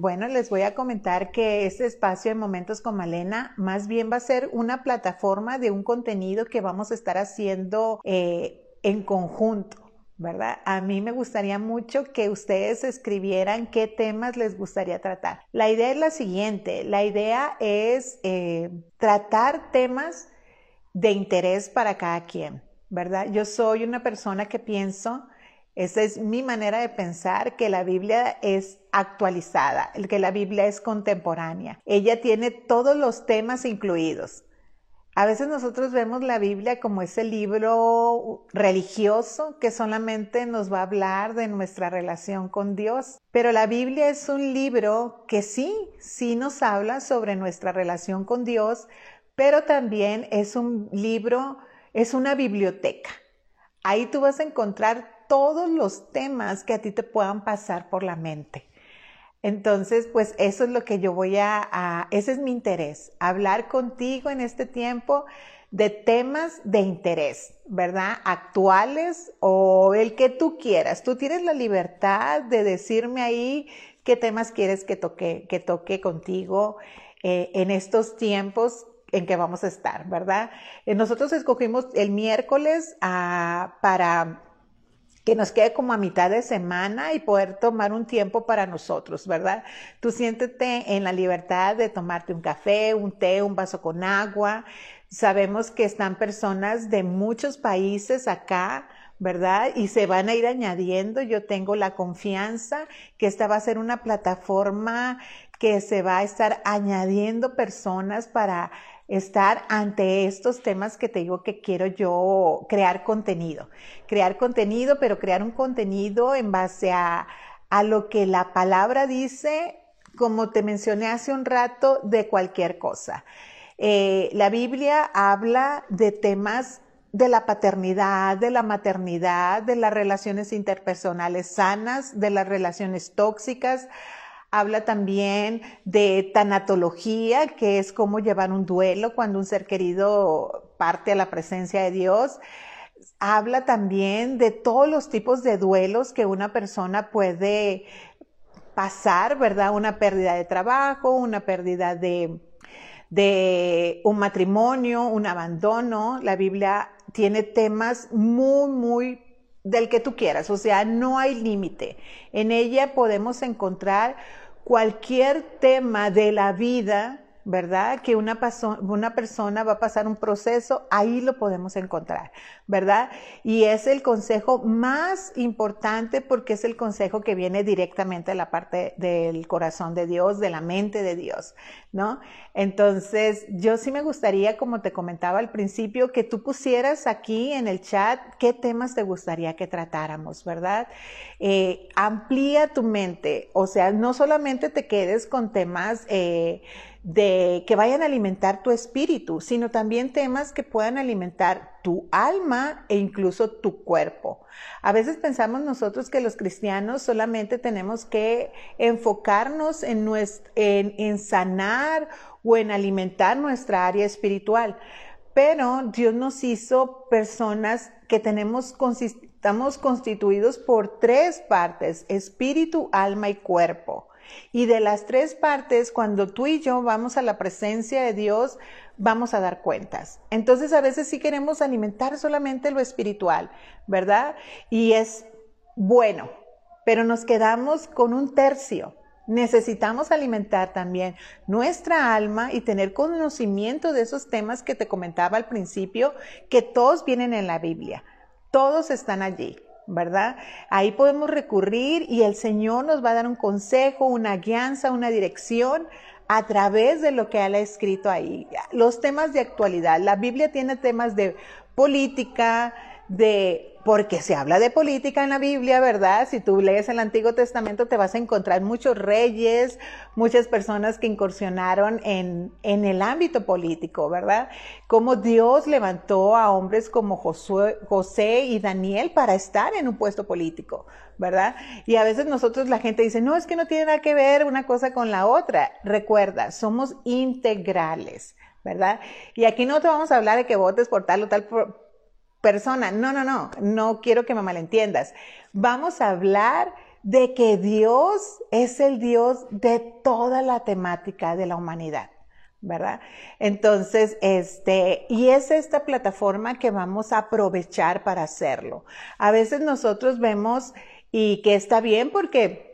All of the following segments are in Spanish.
Bueno, les voy a comentar que este espacio de Momentos con Malena más bien va a ser una plataforma de un contenido que vamos a estar haciendo eh, en conjunto. ¿verdad? A mí me gustaría mucho que ustedes escribieran qué temas les gustaría tratar. La idea es la siguiente, la idea es eh, tratar temas de interés para cada quien, ¿verdad? Yo soy una persona que pienso, esa es mi manera de pensar, que la Biblia es actualizada, que la Biblia es contemporánea. Ella tiene todos los temas incluidos. A veces nosotros vemos la Biblia como ese libro religioso que solamente nos va a hablar de nuestra relación con Dios, pero la Biblia es un libro que sí, sí nos habla sobre nuestra relación con Dios, pero también es un libro, es una biblioteca. Ahí tú vas a encontrar todos los temas que a ti te puedan pasar por la mente. Entonces, pues eso es lo que yo voy a, ese es mi interés, hablar contigo en este tiempo de temas de interés, ¿verdad? Actuales o el que tú quieras. Tú tienes la libertad de decirme ahí qué temas quieres que toque, que toque contigo eh, en estos tiempos en que vamos a estar, ¿verdad? Eh, nosotros escogimos el miércoles ah, para que nos quede como a mitad de semana y poder tomar un tiempo para nosotros, ¿verdad? Tú siéntete en la libertad de tomarte un café, un té, un vaso con agua. Sabemos que están personas de muchos países acá, ¿verdad? Y se van a ir añadiendo. Yo tengo la confianza que esta va a ser una plataforma que se va a estar añadiendo personas para estar ante estos temas que te digo que quiero yo crear contenido. Crear contenido, pero crear un contenido en base a, a lo que la palabra dice, como te mencioné hace un rato, de cualquier cosa. Eh, la Biblia habla de temas de la paternidad, de la maternidad, de las relaciones interpersonales sanas, de las relaciones tóxicas, Habla también de tanatología, que es cómo llevar un duelo cuando un ser querido parte a la presencia de Dios. Habla también de todos los tipos de duelos que una persona puede pasar, ¿verdad? Una pérdida de trabajo, una pérdida de, de un matrimonio, un abandono. La Biblia tiene temas muy, muy del que tú quieras, o sea, no hay límite. En ella podemos encontrar cualquier tema de la vida ¿verdad? Que una, una persona va a pasar un proceso, ahí lo podemos encontrar, ¿verdad? Y es el consejo más importante porque es el consejo que viene directamente de la parte del corazón de Dios, de la mente de Dios, ¿no? Entonces, yo sí me gustaría, como te comentaba al principio, que tú pusieras aquí en el chat qué temas te gustaría que tratáramos, ¿verdad? Eh, amplía tu mente, o sea, no solamente te quedes con temas... Eh, de que vayan a alimentar tu espíritu, sino también temas que puedan alimentar tu alma e incluso tu cuerpo. A veces pensamos nosotros que los cristianos solamente tenemos que enfocarnos en, en, sanar o en alimentar nuestra área espiritual, pero Dios nos hizo personas que tenemos estamos constituidos por tres partes, espíritu, alma y cuerpo. Y de las tres partes, cuando tú y yo vamos a la presencia de Dios, vamos a dar cuentas. Entonces a veces sí queremos alimentar solamente lo espiritual, ¿verdad? Y es bueno, pero nos quedamos con un tercio. Necesitamos alimentar también nuestra alma y tener conocimiento de esos temas que te comentaba al principio, que todos vienen en la Biblia, todos están allí. ¿Verdad? Ahí podemos recurrir y el Señor nos va a dar un consejo, una guianza, una dirección a través de lo que Él ha escrito ahí. Los temas de actualidad. La Biblia tiene temas de política, de porque se habla de política en la Biblia, ¿verdad? Si tú lees el Antiguo Testamento te vas a encontrar muchos reyes, muchas personas que incursionaron en, el ámbito político, ¿verdad? Como Dios levantó a hombres como Josué, José y Daniel para estar en un puesto político, ¿verdad? Y a veces nosotros la gente dice, no, es que no tiene nada que ver una cosa con la otra. Recuerda, somos integrales, ¿verdad? Y aquí no te vamos a hablar de que votes por tal o tal persona. No, no, no, no quiero que me malentiendas. Vamos a hablar de que Dios es el Dios de toda la temática de la humanidad. ¿verdad? Entonces, este, y es esta plataforma que vamos a aprovechar para hacerlo. A veces nosotros vemos y que está bien porque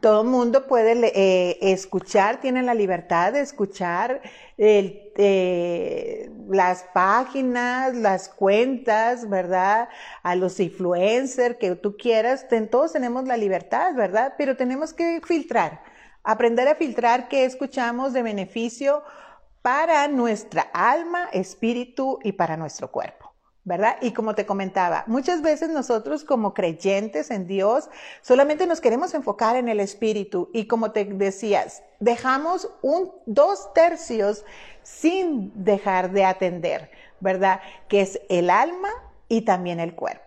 todo el mundo puede eh, escuchar, tiene la libertad de escuchar eh, las páginas, las cuentas, ¿verdad? A los influencers que tú quieras, todos tenemos la libertad, ¿verdad? Pero tenemos que filtrar, aprender a filtrar qué escuchamos de beneficio para nuestra alma, espíritu y para nuestro cuerpo. ¿Verdad? Y como te comentaba, muchas veces nosotros como creyentes en Dios solamente nos queremos enfocar en el espíritu y como te decías, dejamos un, dos tercios sin dejar de atender, ¿verdad? Que es el alma y también el cuerpo.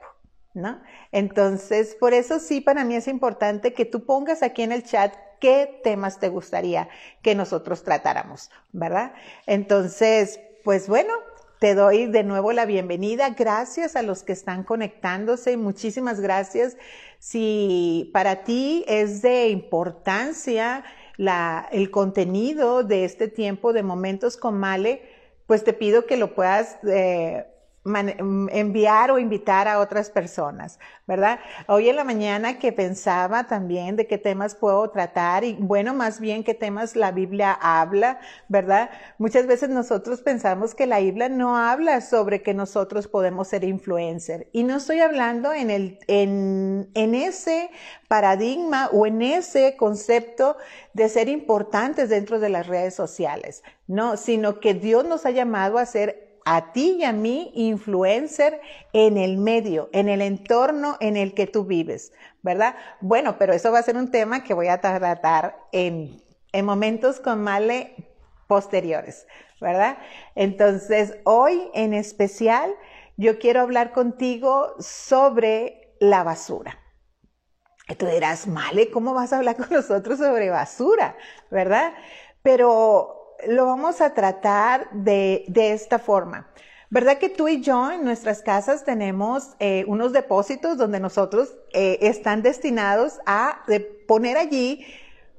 ¿No? Entonces, por eso sí, para mí es importante que tú pongas aquí en el chat qué temas te gustaría que nosotros tratáramos, ¿verdad? Entonces, pues bueno, te doy de nuevo la bienvenida. Gracias a los que están conectándose. Muchísimas gracias. Si para ti es de importancia el contenido de este tiempo de momentos con Male, pues te pido que lo puedas eh, enviar o invitar a otras personas, ¿verdad? Hoy en la mañana que pensaba también de qué temas puedo tratar y bueno, más bien qué temas la Biblia habla, ¿verdad? Muchas veces nosotros pensamos que la Biblia no habla sobre que nosotros podemos ser influencer y no estoy hablando en el, en, en ese paradigma o en ese concepto de ser importantes dentro de las redes sociales, no, sino que Dios nos ha llamado a ser a ti y a mí, influencer, en el medio, en el entorno en el que tú vives, ¿verdad? Bueno, pero eso va a ser un tema que voy a tratar en, en momentos con Male posteriores, ¿verdad? Entonces, hoy en especial, yo quiero hablar contigo sobre la basura. Y tú dirás, Male, ¿cómo vas a hablar con nosotros sobre basura? ¿Verdad? Pero lo vamos a tratar de, esta forma. ¿Verdad que tú y yo en nuestras casas tenemos eh, unos depósitos donde nosotros eh, están destinados a poner allí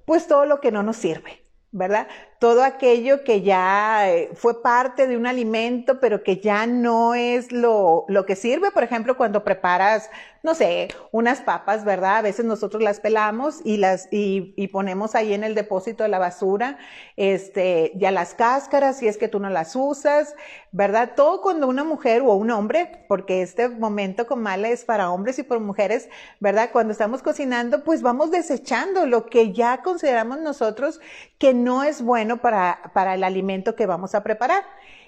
pues todo lo que no nos sirve? ¿verdad? Todo aquello que ya eh, fue parte de un alimento, pero que ya no es lo, lo que sirve. Por ejemplo, cuando preparas, no sé, unas papas, ¿verdad? A veces nosotros las pelamos y las, y, y ponemos ahí en el depósito de la basura, este, ya las cáscaras, si es que tú no las usas, ¿verdad? Todo cuando una mujer o un hombre, porque este momento con mala es para hombres y por mujeres, ¿verdad? Cuando estamos cocinando, pues vamos desechando lo que ya consideramos nosotros que no es bueno para, para el alimento que vamos a preparar.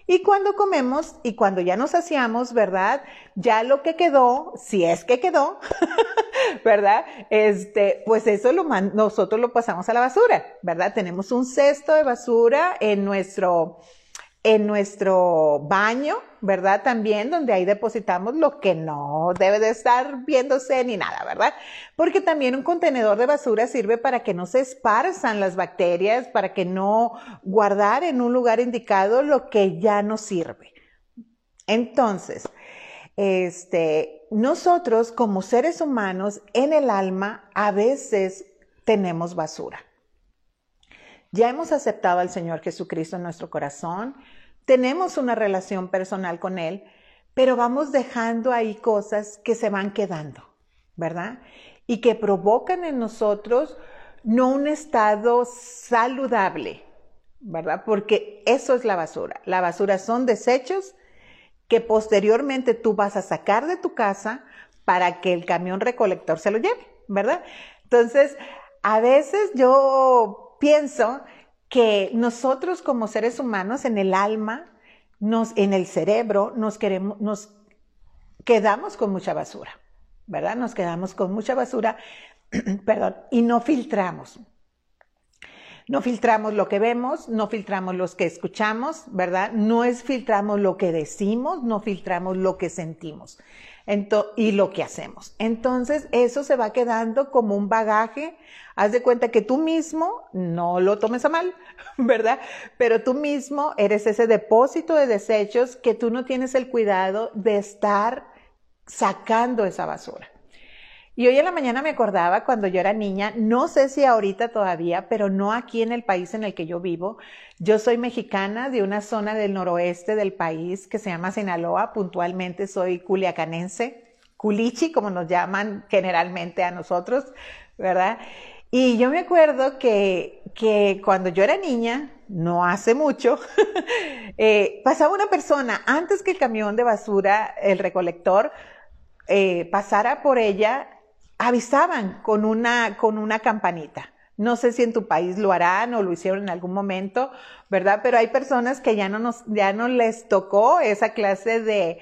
Y cuando comemos y cuando ya nos saciamos, ¿verdad? Ya lo que quedó, si es que quedó, ¿verdad? Este, pues eso lo nosotros lo pasamos a la basura, ¿verdad? Tenemos un cesto de basura en nuestro, en nuestro baño, ¿verdad? También donde ahí depositamos lo que no debe de estar viéndose ni nada, ¿verdad? Porque también un contenedor de basura sirve para que no se esparzan las bacterias, para que no guardar en un lugar indicado lo que ya no sirve. Entonces, este, nosotros como seres humanos en el alma a veces tenemos basura. Ya hemos aceptado al Señor Jesucristo en nuestro corazón, tenemos una relación personal con Él, pero vamos dejando ahí cosas que se van quedando, ¿verdad? Y que provocan en nosotros no un estado saludable, ¿verdad? Porque eso es la basura. La basura son desechos que posteriormente tú vas a sacar de tu casa para que el camión recolector se lo lleve, ¿verdad? Entonces, a veces yo pienso que nosotros como seres humanos en el alma, nos, en el cerebro, nos, quedamos con mucha basura, ¿verdad? Nos quedamos con mucha basura, perdón, y no filtramos. No filtramos lo que vemos, no filtramos lo que escuchamos, ¿verdad? No es filtramos lo que decimos, no filtramos lo que sentimos y lo que hacemos. Entonces, eso se va quedando como un bagaje. Haz de cuenta que tú mismo, no lo tomes a mal, ¿verdad? Pero tú mismo eres ese depósito de desechos que tú no tienes el cuidado de estar sacando esa basura. Y hoy en la mañana me acordaba cuando yo era niña, no sé si ahorita todavía, pero no aquí en el país en el que yo vivo. Yo soy mexicana de una zona del noroeste del país que se llama Sinaloa, puntualmente soy culiacanense, culichi, como nos llaman generalmente a nosotros, ¿verdad? Y yo me acuerdo que, que cuando yo era niña, no hace mucho, eh, pasaba una persona antes que el camión de basura, el recolector, eh, pasara por ella, avisaban con una, con una campanita. No sé si en tu país lo harán o lo hicieron en algún momento, ¿verdad? Pero hay personas que ya no nos, ya no les tocó esa clase de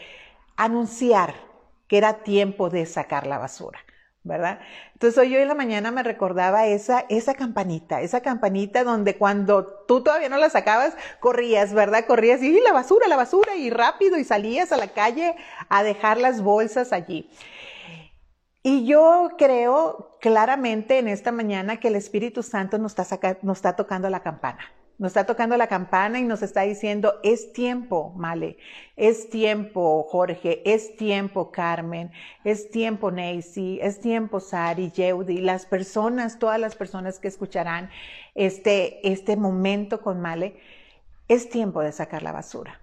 anunciar que era tiempo de sacar la basura. ¿verdad? Entonces hoy yo en la mañana me recordaba esa, esa campanita, esa campanita donde cuando tú todavía no la sacabas, corrías, ¿verdad? Corrías y la basura, la basura, y rápido y salías a la calle a dejar las bolsas allí. Y yo creo claramente en esta mañana que el Espíritu Santo nos está, nos está tocando la campana. Nos está tocando la campana y nos está diciendo, es tiempo, Male, es tiempo, Jorge, es tiempo, Carmen, es tiempo, Nancy, es tiempo, Sari, Yeudi, las personas, todas las personas que escucharán este, este momento con Male, es tiempo de sacar la basura,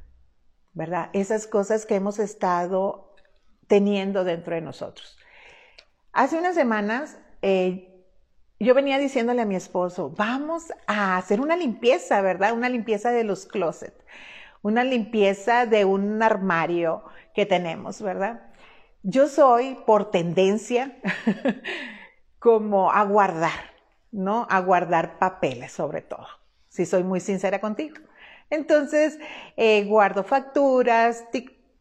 ¿verdad? Esas cosas que hemos estado teniendo dentro de nosotros. Hace unas semanas, eh, yo venía diciéndole a mi esposo, vamos a hacer una limpieza, ¿verdad? Una limpieza de los closets, una limpieza de un armario que tenemos, ¿verdad? Yo soy por tendencia como a guardar, ¿no? A guardar papeles sobre todo, si soy muy sincera contigo. Entonces, eh, guardo facturas,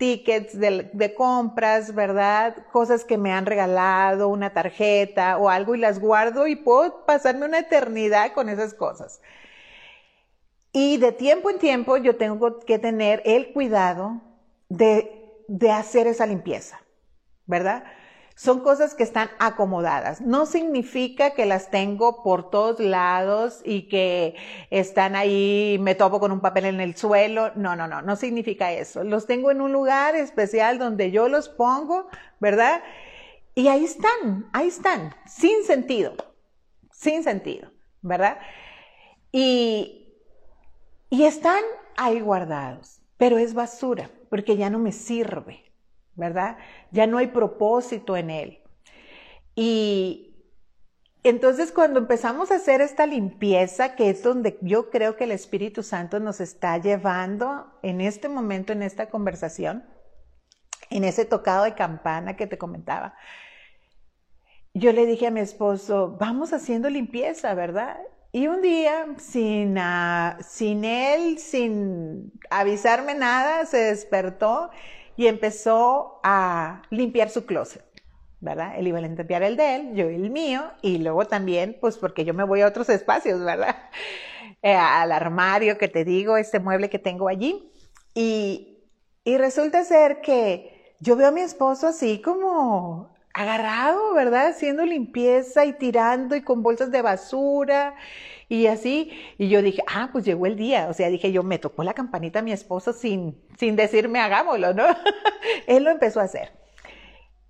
tickets de, compras, ¿verdad? Cosas que me han regalado, una tarjeta o algo y las guardo y puedo pasarme una eternidad con esas cosas. Y de tiempo en tiempo yo tengo que tener el cuidado de, de hacer esa limpieza, ¿verdad? Son cosas que están acomodadas. No significa que las tengo por todos lados y que están ahí, me topo con un papel en el suelo. No, no, no, no significa eso. Los tengo en un lugar especial donde yo los pongo, ¿verdad? Y ahí están, ahí están, sin sentido, sin sentido, ¿verdad? Y, y están ahí guardados, pero es basura, porque ya no me sirve. ¿Verdad? Ya no hay propósito en él. Y entonces cuando empezamos a hacer esta limpieza, que es donde yo creo que el Espíritu Santo nos está llevando en este momento, en esta conversación, en ese tocado de campana que te comentaba, yo le dije a mi esposo, vamos haciendo limpieza, ¿verdad? Y un día, sin, sin él, sin avisarme nada, se despertó y empezó a limpiar su closet, ¿verdad? Él iba a limpiar el de él, yo el mío, y luego también, pues porque yo me voy a otros espacios, ¿verdad? Eh, al armario que te digo, este mueble que tengo allí. Y, y resulta ser que yo veo a mi esposo así como agarrado, ¿verdad? Haciendo limpieza y tirando y con bolsas de basura y así. Y yo dije, ah, pues llegó el día. O sea, dije yo, me tocó la campanita a mi esposo sin, sin decirme hagámoslo, ¿no? él lo empezó a hacer.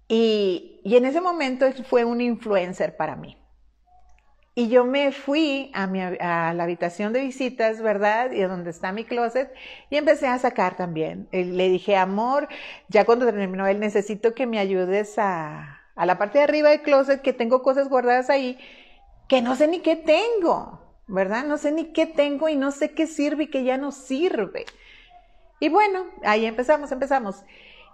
Y, y en ese momento él fue un influencer para mí. Y yo me fui a, mi, a la habitación de visitas, ¿verdad? Y donde está mi closet, y empecé a sacar también. Le dije, amor, ya cuando terminó él, necesito que me ayudes a, a la parte de arriba del closet, que tengo cosas guardadas ahí, que no sé ni qué tengo. ¿Verdad? No sé ni qué tengo y no sé qué sirve y qué ya no sirve. Y bueno, ahí empezamos, empezamos.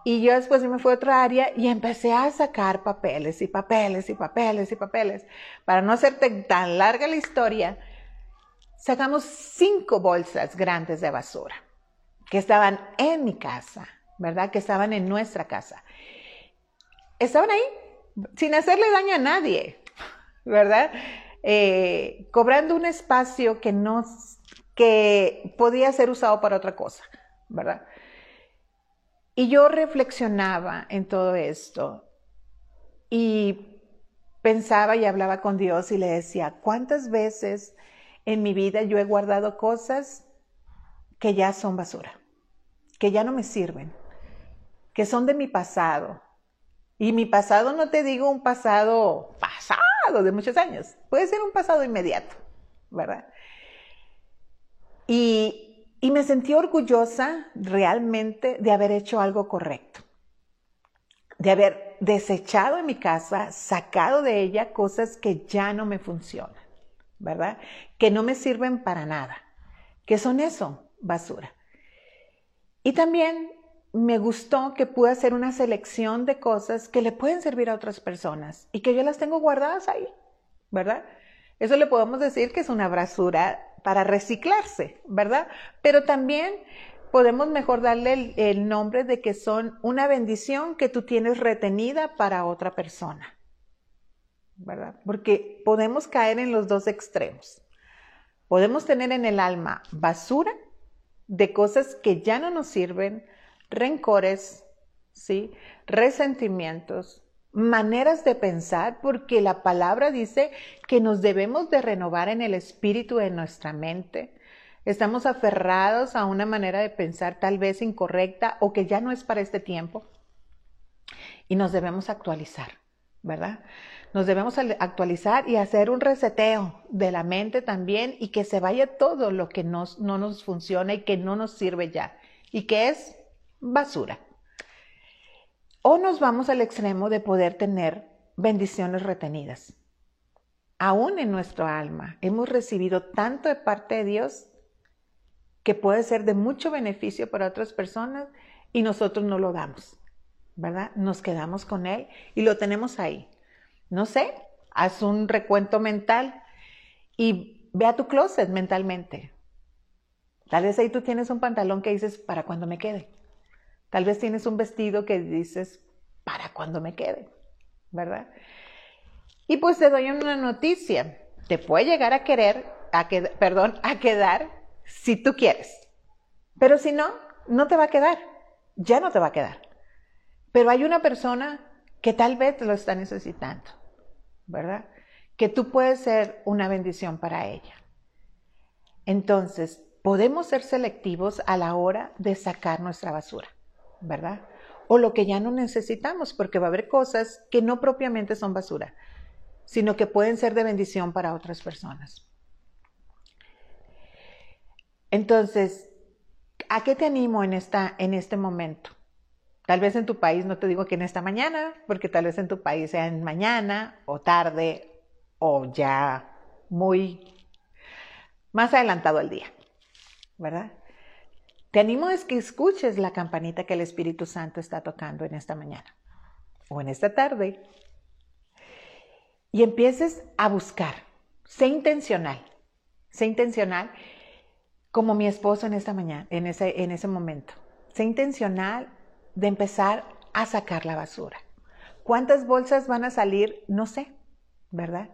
Y yo después me fui a otra área y empecé a sacar papeles y papeles y papeles y papeles. Para no hacerte tan larga la historia, sacamos cinco bolsas grandes de basura que estaban en mi casa, ¿verdad? Que estaban en nuestra casa. Estaban ahí sin hacerle daño a nadie, ¿verdad? Eh, cobrando un espacio que no, que podía ser usado para otra cosa, ¿verdad? Y yo reflexionaba en todo esto y pensaba y hablaba con Dios y le decía, ¿cuántas veces en mi vida yo he guardado cosas que ya son basura, que ya no me sirven, que son de mi pasado, Y mi pasado no te digo un pasado pasado de muchos años, puede ser un pasado inmediato, ¿verdad? Y, y me sentí orgullosa realmente de haber hecho algo correcto, de haber desechado en mi casa, sacado de ella cosas que ya no me funcionan, ¿verdad? Que no me sirven para nada. ¿Qué son eso? Basura. Y también me gustó que pude hacer una selección de cosas que le pueden servir a otras personas y que yo las tengo guardadas ahí, ¿verdad? Eso le podemos decir que es una basura para reciclarse, ¿verdad? Pero también podemos mejor darle el, nombre de que son una bendición que tú tienes retenida para otra persona, ¿verdad? Porque podemos caer en los dos extremos. Podemos tener en el alma basura de cosas que ya no nos sirven, rencores, ¿sí? resentimientos, maneras de pensar, porque la palabra dice que nos debemos de renovar en el espíritu de nuestra mente. Estamos aferrados a una manera de pensar tal vez incorrecta o que ya no es para este tiempo y nos debemos actualizar, ¿verdad? Nos debemos actualizar y hacer un reseteo de la mente también y que se vaya todo lo que no nos funciona y que no nos sirve ya y que es basura. O nos vamos al extremo de poder tener bendiciones retenidas. Aún en nuestro alma hemos recibido tanto de parte de Dios que puede ser de mucho beneficio para otras personas y nosotros no lo damos, ¿verdad? Nos quedamos con Él y lo tenemos ahí. No sé, haz un recuento mental y ve a tu closet mentalmente. Tal vez ahí tú tienes un pantalón que dices, para cuando me quede. Tal vez tienes un vestido que dices, para cuando me quede, ¿verdad? Y pues te doy una noticia. Te puede llegar a querer, a perdón, a quedar si tú quieres. Pero si no, no te va a quedar. Ya no te va a quedar. Pero hay una persona que tal vez lo está necesitando, ¿verdad? Que tú puedes ser una bendición para ella. Entonces, podemos ser selectivos a la hora de sacar nuestra basura. ¿Verdad? O lo que ya no necesitamos, porque va a haber cosas que no propiamente son basura, sino que pueden ser de bendición para otras personas. Entonces, ¿a qué te animo en, esta, en este momento? Tal vez en tu país, no te digo que en esta mañana, porque tal vez en tu país sea en mañana o tarde o ya muy más adelantado el día, ¿verdad? Te animo a que escuches la campanita que el Espíritu Santo está tocando en esta mañana o en esta tarde y empieces a buscar. Sé intencional, sé intencional como mi esposo en esta mañana, en ese, en ese momento. Sé intencional de empezar a sacar la basura. ¿Cuántas bolsas van a salir? No sé, ¿verdad?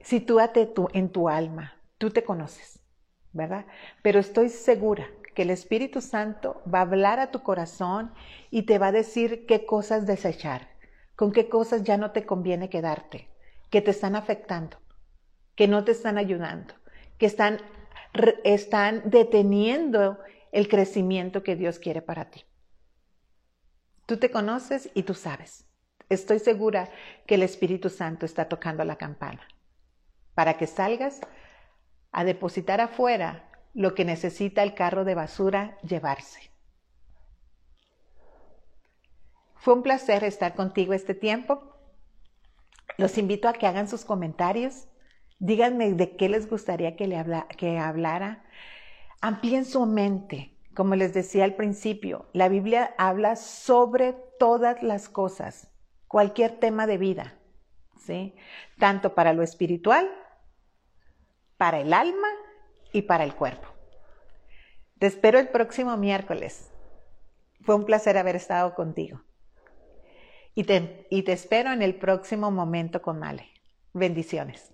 Sitúate tú en tu alma, tú te conoces. ¿Verdad? Pero estoy segura que el Espíritu Santo va a hablar a tu corazón y te va a decir qué cosas desechar, con qué cosas ya no te conviene quedarte, que te están afectando, que no te están ayudando, que están, están deteniendo el crecimiento que Dios quiere para ti. Tú te conoces y tú sabes. Estoy segura que el Espíritu Santo está tocando la campana para que salgas a depositar afuera lo que necesita el carro de basura llevarse. Fue un placer estar contigo este tiempo. Los invito a que hagan sus comentarios. Díganme de qué les gustaría que, le que hablara. Amplíen su mente. Como les decía al principio, la Biblia habla sobre todas las cosas, cualquier tema de vida, ¿sí? Tanto para lo espiritual para el alma y para el cuerpo. Te espero el próximo miércoles. Fue un placer haber estado contigo. Y te, espero en el próximo momento con Male. Bendiciones.